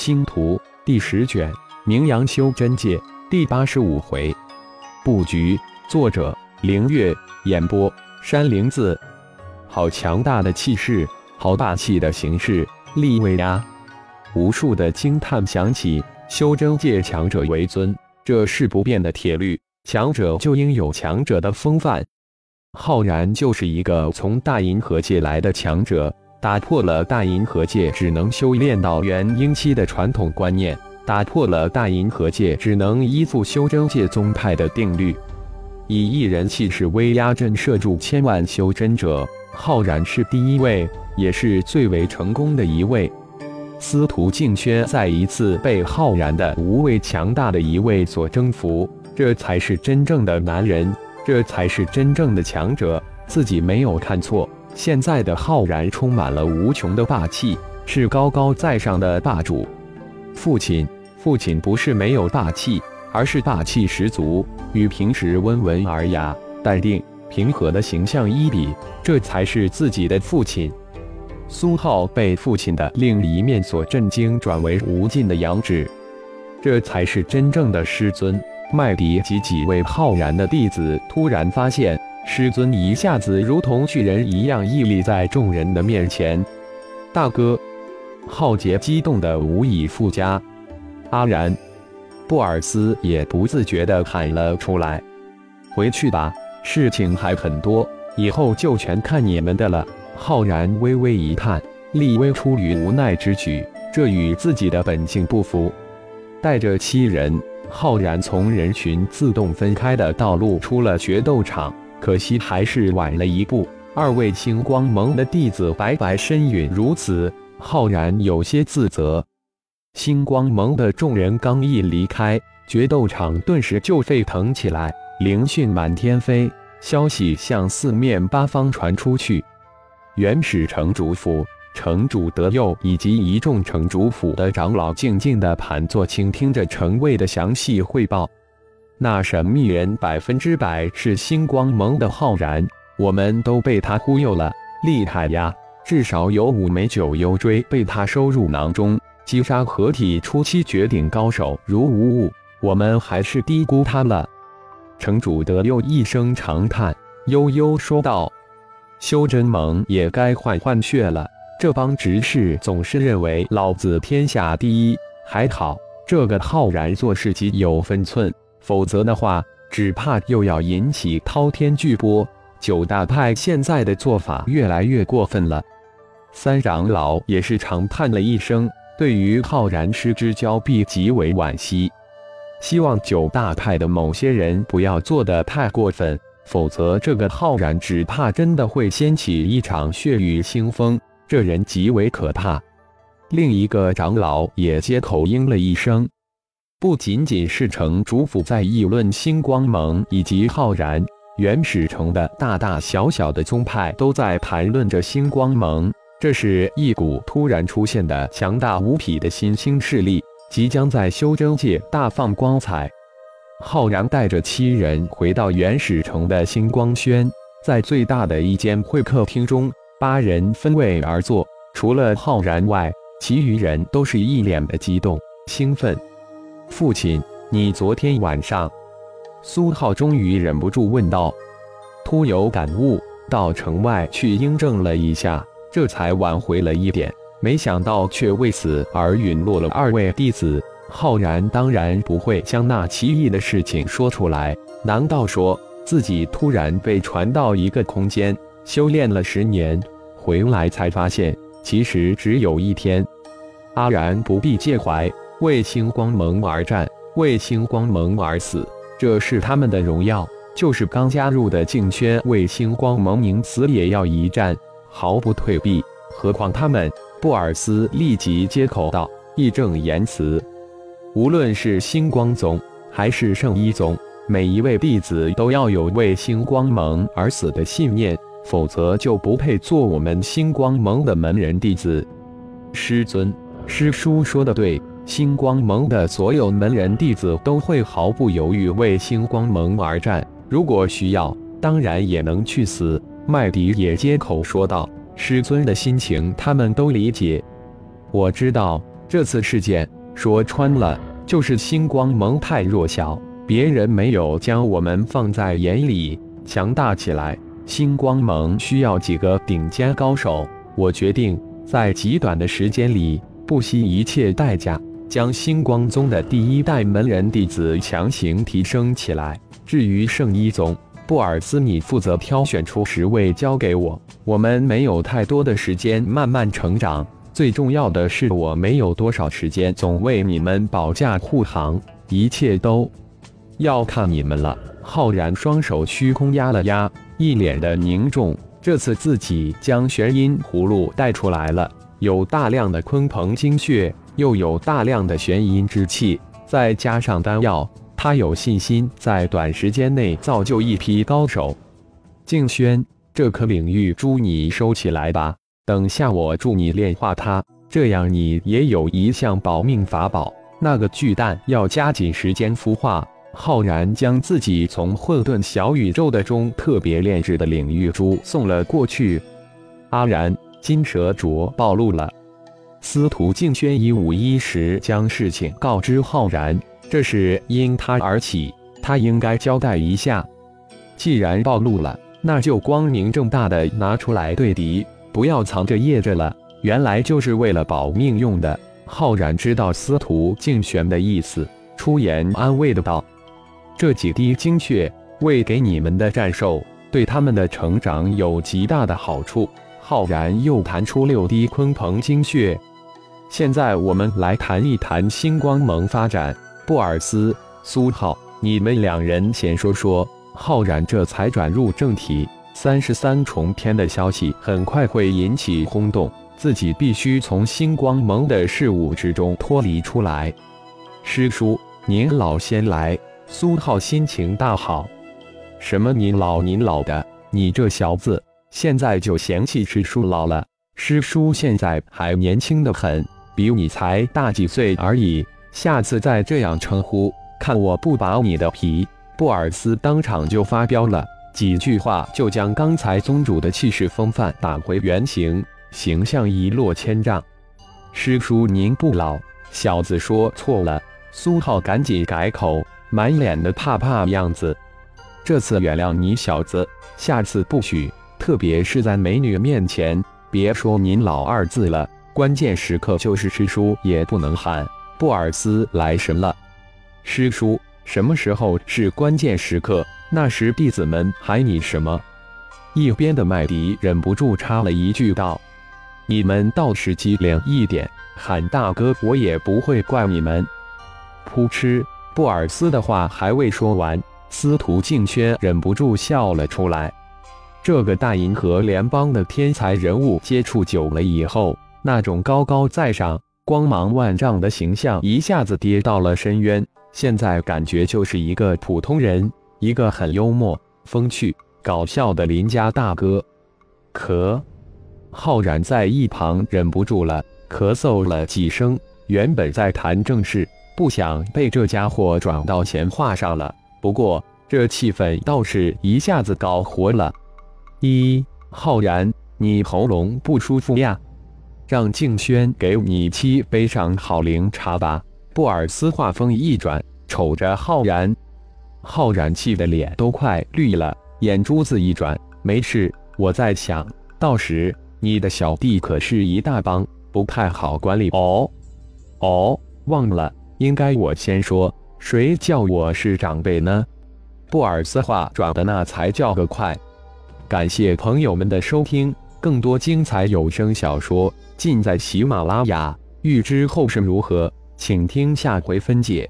星图第十卷，名扬修真界第八十五回，布局。作者：凌月，演播：山灵子。好强大的气势，好霸气的形式，立威压！无数的惊叹响起。修真界强者为尊，这是不变的铁律。强者就应有强者的风范。浩然就是一个从大银河界来的强者，打破了大银河界只能修炼到元婴期的传统观念，打破了大银河界只能依附修真界宗派的定律。以一人气势威压震慑住千万修真者，浩然是第一位，也是最为成功的一位。司徒静轩再一次被浩然的无畏强大的一位所征服，这才是真正的男人，这才是真正的强者。自己没有看错，现在的浩然充满了无穷的霸气，是高高在上的霸主。父亲，父亲不是没有霸气。而是霸气十足，与平时温文尔雅、淡定平和的形象一比，这才是自己的父亲。苏浩被父亲的另一面所震惊，转为无尽的仰止，这才是真正的师尊。麦迪及几位浩然的弟子突然发现，师尊一下子如同巨人一样屹立在众人的面前。大哥，浩杰激动的无以复加。阿然。布尔斯也不自觉的喊了出来：“回去吧，事情还很多，以后就全看你们的了。”浩然微微一叹，立威出于无奈之举，这与自己的本性不符。带着七人，浩然从人群自动分开的道路出了决斗场，可惜还是晚了一步。二位星光盟的弟子白白身陨如此，浩然有些自责。星光盟的众人刚一离开，决斗场顿时就沸腾起来，灵讯满天飞，消息向四面八方传出去。原始城主府，城主德佑以及一众城主府的长老静静地盘坐，倾听着城卫的详细汇报。那神秘人百分之百是星光盟的浩然，我们都被他忽悠了，厉害呀！至少有五枚九幽锥被他收入囊中。击杀合体初期绝顶高手如无物，我们还是低估他了。城主德佑一声长叹，悠悠说道：“修真盟也该换换血了。这帮执事总是认为老子天下第一，还好这个浩然做事极有分寸，否则的话，只怕又要引起滔天巨波。九大派现在的做法越来越过分了。”三长老也是长叹了一声。对于浩然失之交臂极为惋惜，希望九大派的某些人不要做得太过分，否则这个浩然只怕真的会掀起一场血雨腥风。这人极为可怕。另一个长老也接口应了一声，不仅仅是城主府在议论星光盟以及浩然，原始城的大大小小的宗派都在谈论着星光盟。这是一股突然出现的强大无匹的新兴势力，即将在修真界大放光彩。浩然带着七人回到原始城的星光轩，在最大的一间会客厅中，八人分位而坐。除了浩然外，其余人都是一脸的激动兴奋。父亲，你昨天晚上……苏浩终于忍不住问道，突有感悟，到城外去应证了一下。这才挽回了一点，没想到却为此而陨落了二位弟子。浩然当然不会将那奇异的事情说出来。难道说自己突然被传到一个空间，修炼了十年，回来才发现其实只有一天？阿然不必介怀，为星光盟而战，为星光盟而死，这是他们的荣耀。就是刚加入的静轩，为星光盟宁死也要一战。毫不退避，何况他们？布尔斯立即接口道，义正言辞：“无论是星光宗还是圣医宗，每一位弟子都要有为星光盟而死的信念，否则就不配做我们星光盟的门人弟子。”师尊，师叔说的对，星光盟的所有门人弟子都会毫不犹豫为星光盟而战，如果需要，当然也能去死。麦迪也接口说道：“师尊的心情，他们都理解。我知道，这次事件说穿了，就是星光盟太弱小，别人没有将我们放在眼里。强大起来，星光盟需要几个顶尖高手。我决定在极短的时间里，不惜一切代价，将星光宗的第一代门人弟子强行提升起来。至于圣一宗，布尔斯，你负责挑选出十位交给我。我们没有太多的时间慢慢成长，最重要的是我没有多少时间总为你们保驾护航，一切都要看你们了。浩然双手虚空压了压，一脸的凝重。这次自己将玄阴葫芦带出来了，有大量的鲲鹏精血，又有大量的玄阴之气，再加上丹药，他有信心在短时间内造就一批高手。静轩，这颗领域珠你收起来吧，等下我助你炼化它，这样你也有一项保命法宝。那个巨蛋要加紧时间孵化。浩然将自己从混沌小宇宙的中特别炼制的领域珠送了过去。阿然，金蛇镯暴露了。司徒静轩一五一十将事情告知浩然，这是因他而起，他应该交代一下。既然暴露了，那就光明正大的拿出来对敌，不要藏着掖着了。原来就是为了保命用的。浩然知道司徒静轩的意思，出言安慰的道。这几滴精血，喂给你们的战兽，对他们的成长有极大的好处。浩然又弹出六滴鲲鹏精血。现在我们来谈一谈星光盟发展。布尔斯、苏浩，你们两人先说说。浩然这才转入正题。三十三重天的消息很快会引起轰动，自己必须从星光盟的事物之中脱离出来。师叔，您老先来。苏浩心情大好，什么您老您老的，你这小子现在就嫌弃师叔老了。师叔现在还年轻的很，比你才大几岁而已。下次再这样称呼，看我不拔你的皮！布尔斯当场就发飙了，几句话就将刚才宗主的气势风范打回原形，形象一落千丈。师叔您不老，小子说错了。苏浩赶紧改口。满脸的怕怕样子，这次原谅你小子，下次不许。特别是在美女面前，别说您老二字了，关键时刻就是师叔也不能喊。布尔斯来神了，师叔，什么时候是关键时刻？那时弟子们喊你什么？一边的麦迪忍不住插了一句道：“你们倒是机灵一点，喊大哥，我也不会怪你们。”噗嗤。布尔斯的话还未说完，司徒静轩忍不住笑了出来。这个大银河联邦的天才人物接触久了以后，那种高高在上、光芒万丈的形象一下子跌到了深渊。现在感觉就是一个普通人，一个很幽默、风趣、搞笑的邻家大哥。咳，浩然在一旁忍不住了，咳嗽了几声。原本在谈正事。不想被这家伙转到闲话上了。不过这气氛倒是一下子搞活了。一浩然，你喉咙不舒服呀？让静轩给你沏杯上好灵茶吧。布尔斯话锋一转，瞅着浩然，浩然气得脸都快绿了，眼珠子一转，没事。我在想到时你的小弟可是一大帮，不太好管理哦。哦，忘了。应该我先说，谁叫我是长辈呢？布尔斯话转的那才叫个快。感谢朋友们的收听，更多精彩有声小说尽在喜马拉雅。欲知后事如何，请听下回分解。